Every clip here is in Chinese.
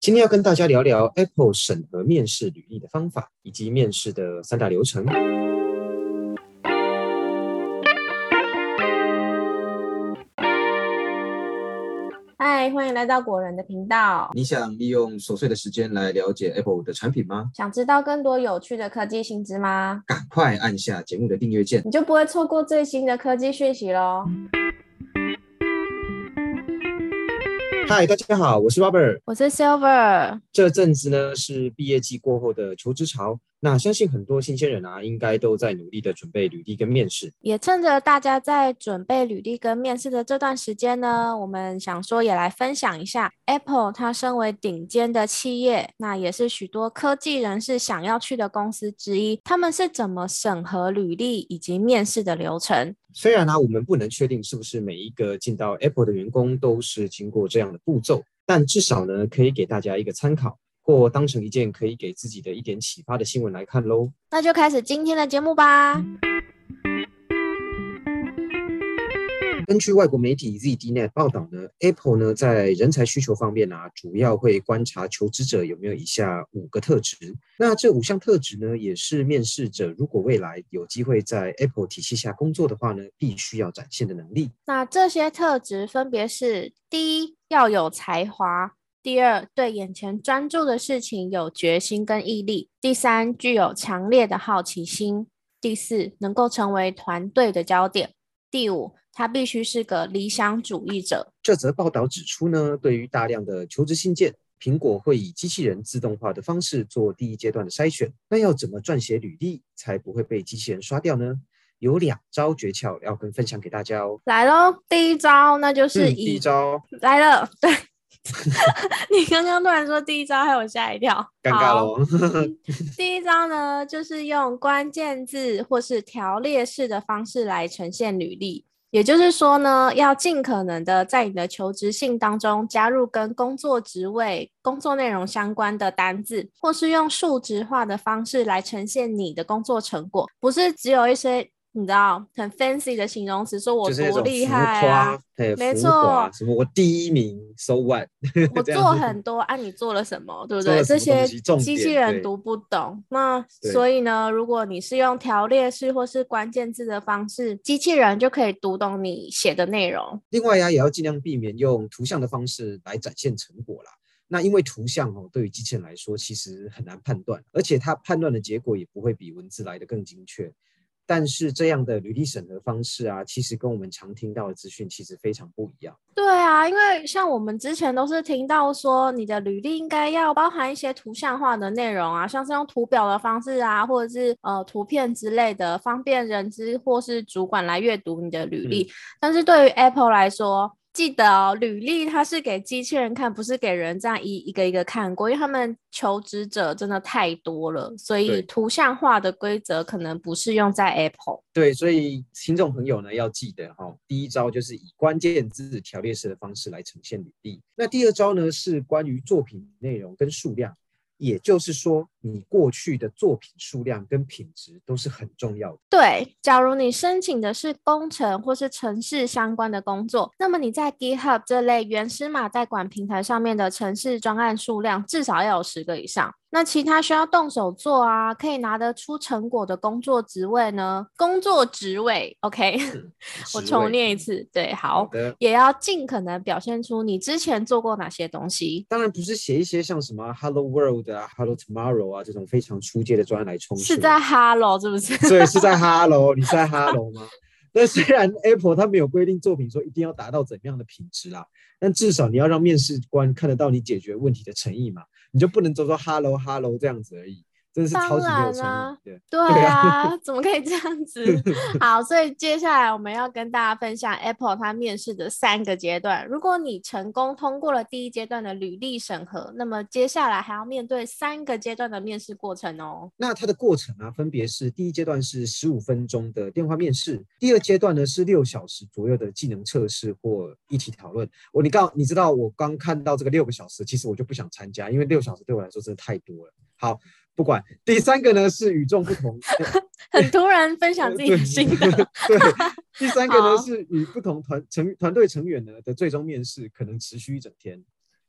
今天要跟大家聊聊 Apple 审核面试履历的方法，以及面试的三大流程。嗨，欢迎来到果仁的频道。你想利用琐碎的时间来了解 Apple 的产品吗？想知道更多有趣的科技新知吗？赶快按下节目的订阅键，你就不会错过最新的科技讯息喽。嗨，大家好，我是 Robert，我是 Silver。这阵子呢是毕业季过后的求职潮，那相信很多新鲜人啊，应该都在努力的准备履历跟面试。也趁着大家在准备履历跟面试的这段时间呢，我们想说也来分享一下 Apple 它身为顶尖的企业，那也是许多科技人士想要去的公司之一，他们是怎么审核履历以及面试的流程。虽然呢，我们不能确定是不是每一个进到 Apple 的员工都是经过这样的步骤，但至少呢，可以给大家一个参考，或当成一件可以给自己的一点启发的新闻来看喽。那就开始今天的节目吧。根据外国媒体 ZDNet 报道呢，Apple 呢在人才需求方面啊，主要会观察求职者有没有以下五个特质。那这五项特质呢，也是面试者如果未来有机会在 Apple 体系下工作的话呢，必须要展现的能力。那这些特质分别是：第一，要有才华；第二，对眼前专注的事情有决心跟毅力；第三，具有强烈的好奇心；第四，能够成为团队的焦点；第五。他必须是个理想主义者。这则报道指出呢，对于大量的求职信件，苹果会以机器人自动化的方式做第一阶段的筛选。那要怎么撰写履历才不会被机器人刷掉呢？有两招诀窍要跟分享给大家哦。来喽，第一招那就是第一招来了。对，你刚刚突然说第一招，害我吓一跳，尴尬了。第一招呢，就是用关键字或是条列式的方式来呈现履历。也就是说呢，要尽可能的在你的求职信当中加入跟工作职位、工作内容相关的单字，或是用数值化的方式来呈现你的工作成果，不是只有一些。你知道很 fancy 的形容词，说我多厉害啊！没错，什么我第一名，so what？我 做很多，啊，你做了什么？对不 对？这些机器人读不懂。那所以呢，如果你是用条列式或是关键字的方式，机器人就可以读懂你写的内容。另外呀，也要尽量避免用图像的方式来展现成果啦。那因为图像哦，对于机器人来说其实很难判断，而且它判断的结果也不会比文字来的更精确。但是这样的履历审核方式啊，其实跟我们常听到的资讯其实非常不一样。对啊，因为像我们之前都是听到说，你的履历应该要包含一些图像化的内容啊，像是用图表的方式啊，或者是呃图片之类的，方便人资或是主管来阅读你的履历。但是对于 Apple 来说，记得哦，履历它是给机器人看，不是给人这样一一个一个看过，因为他们求职者真的太多了，所以图像化的规则可能不适用在 Apple。对，所以听众朋友呢要记得哈，第一招就是以关键字条列式的方式来呈现履历，那第二招呢是关于作品内容跟数量。也就是说，你过去的作品数量跟品质都是很重要的。对，假如你申请的是工程或是城市相关的工作，那么你在 GitHub 这类原始码代管平台上面的城市专案数量至少要有十个以上。那其他需要动手做啊，可以拿得出成果的工作职位呢？工作职位，OK，我重念一次，对，好，也要尽可能表现出你之前做过哪些东西。当然不是写一些像什么 Hello World 啊、Hello Tomorrow 啊这种非常出街的专案来充。是在 Hello 是不是？对，是在 Hello，你在 Hello 吗？那虽然 Apple 它没有规定作品说一定要达到怎样的品质啦，但至少你要让面试官看得到你解决问题的诚意嘛。你就不能就说 hello hello 这样子而已。真的是超级没有诚意，对啊，怎么可以这样子？好，所以接下来我们要跟大家分享 Apple 它面试的三个阶段。如果你成功通过了第一阶段的履历审核，那么接下来还要面对三个阶段的面试过程哦。那它的过程啊，分别是第一阶段是十五分钟的电话面试，第二阶段呢是六小时左右的技能测试或一起讨论。我你刚你知道我刚看到这个六个小时，其实我就不想参加，因为六小时对我来说真的太多了。好。不管第三个呢是与众不同，很突然分享自己的心得。对，第三个呢是与不同团成团队成员呢的最终面试，可能持续一整天。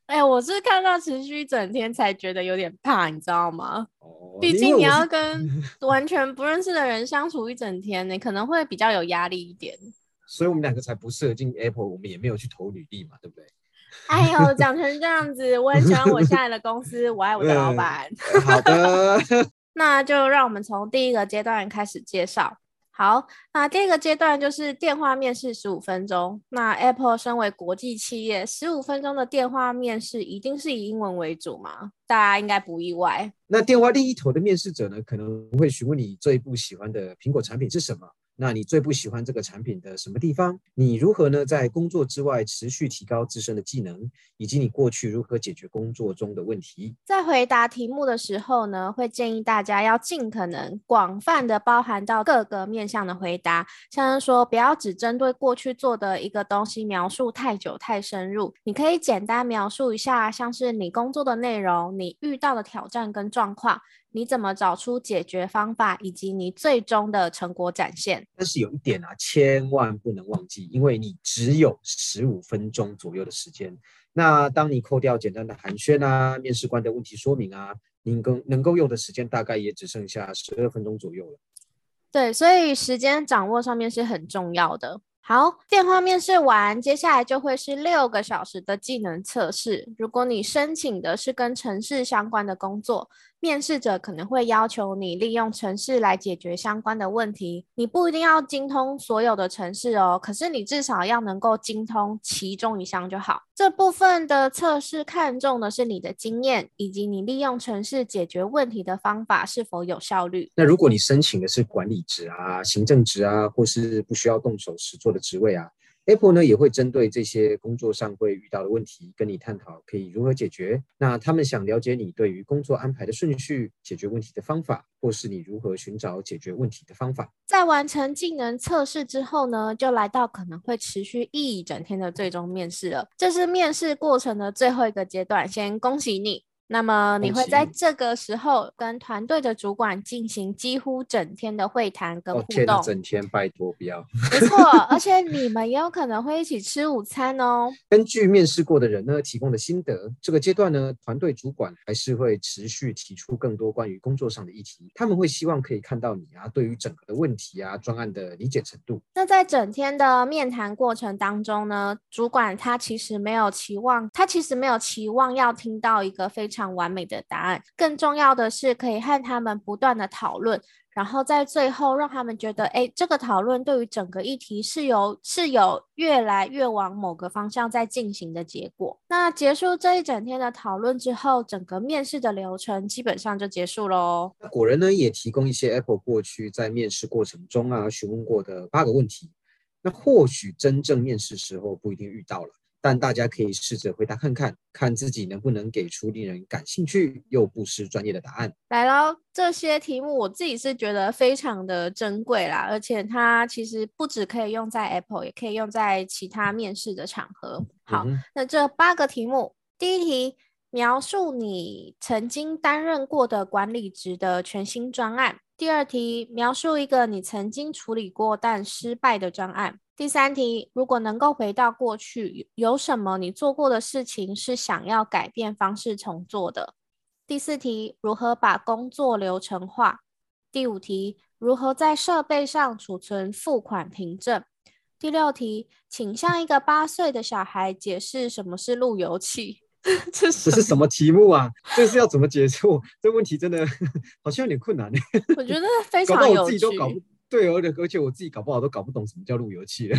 哎，我是看到持续一整天才觉得有点怕，你知道吗？哦，毕竟你要跟 完全不认识的人相处一整天，你可能会比较有压力一点。所以我们两个才不适合进 Apple，我们也没有去投履历嘛，对不对？哎呦，讲成这样子，我很喜欢我现在的公司，我爱我的老板。好的，那就让我们从第一个阶段开始介绍。好，那第一个阶段就是电话面试十五分钟。那 Apple 身为国际企业，十五分钟的电话面试一定是以英文为主吗？大家应该不意外。那电话另一头的面试者呢，可能会询问你最不喜欢的苹果产品是什么？那你最不喜欢这个产品的什么地方？你如何呢？在工作之外持续提高自身的技能，以及你过去如何解决工作中的问题？在回答题目的时候呢，会建议大家要尽可能广泛的包含到各个面向的回答，像是说不要只针对过去做的一个东西描述太久太深入。你可以简单描述一下，像是你工作的内容、你遇到的挑战跟状况。你怎么找出解决方法，以及你最终的成果展现？但是有一点啊，千万不能忘记，因为你只有十五分钟左右的时间。那当你扣掉简单的寒暄啊、面试官的问题说明啊，你够能够用的时间大概也只剩下十二分钟左右了。对，所以时间掌握上面是很重要的。好，电话面试完，接下来就会是六个小时的技能测试。如果你申请的是跟城市相关的工作，面试者可能会要求你利用城市来解决相关的问题。你不一定要精通所有的城市哦，可是你至少要能够精通其中一项就好。这部分的测试看重的是你的经验，以及你利用城市解决问题的方法是否有效率。那如果你申请的是管理职啊、行政职啊，或是不需要动手实做的职位啊，Apple 呢也会针对这些工作上会遇到的问题，跟你探讨可以如何解决。那他们想了解你对于工作安排的顺序、解决问题的方法，或是你如何寻找解决问题的方法。在完成技能测试之后呢，就来到可能会持续一整天的最终面试了。这是面试过程的最后一个阶段，先恭喜你。那么你会在这个时候跟团队的主管进行几乎整天的会谈跟互动。整天拜托不要。没错，而且你 们也有可能会一起吃午餐哦。根据面试过的人呢提供的心得，这个阶段呢，团队主管还是会持续提出更多关于工作上的议题。他们会希望可以看到你啊，对于整个的问题啊、专案的理解程度。那在整天的面谈过程当中呢，主管他其实没有期望，他其实没有期望要听到一个非常。完美的答案，更重要的是可以和他们不断的讨论，然后在最后让他们觉得，哎，这个讨论对于整个议题是有是有越来越往某个方向在进行的结果。那结束这一整天的讨论之后，整个面试的流程基本上就结束喽。果仁呢也提供一些 Apple 过去在面试过程中啊询问过的八个问题，那或许真正面试时候不一定遇到了。但大家可以试着回答看看，看自己能不能给出令人感兴趣又不失专业的答案。来喽，这些题目我自己是觉得非常的珍贵啦，而且它其实不只可以用在 Apple，也可以用在其他面试的场合。好，那这八个题目，第一题，描述你曾经担任过的管理职的全新专案；第二题，描述一个你曾经处理过但失败的专案。第三题，如果能够回到过去，有什么你做过的事情是想要改变方式重做的？第四题，如何把工作流程化？第五题，如何在设备上储存付款凭证？第六题，请向一个八岁的小孩解释什么是路由器。这是什么题目啊？这是要怎么解释？这问题真的 好像有点困难呢。我觉得非常有趣。对，而且而且我自己搞不好都搞不懂什么叫路由器了。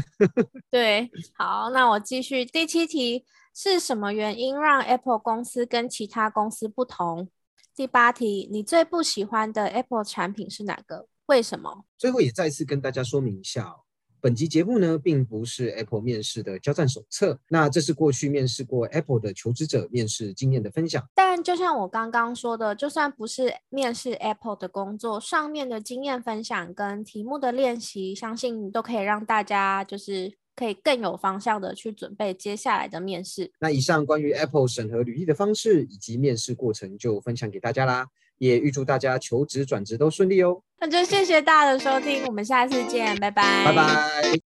对，好，那我继续第七题，是什么原因让 Apple 公司跟其他公司不同？第八题，你最不喜欢的 Apple 产品是哪个？为什么？最后也再次跟大家说明一下。本集节目呢，并不是 Apple 面试的交战手册，那这是过去面试过 Apple 的求职者面试经验的分享。但就像我刚刚说的，就算不是面试 Apple 的工作，上面的经验分享跟题目的练习，相信都可以让大家就是可以更有方向的去准备接下来的面试。那以上关于 Apple 审核履历的方式以及面试过程就分享给大家啦。也预祝大家求职转职都顺利哦！那就谢谢大家的收听，我们下次见，拜拜，拜拜。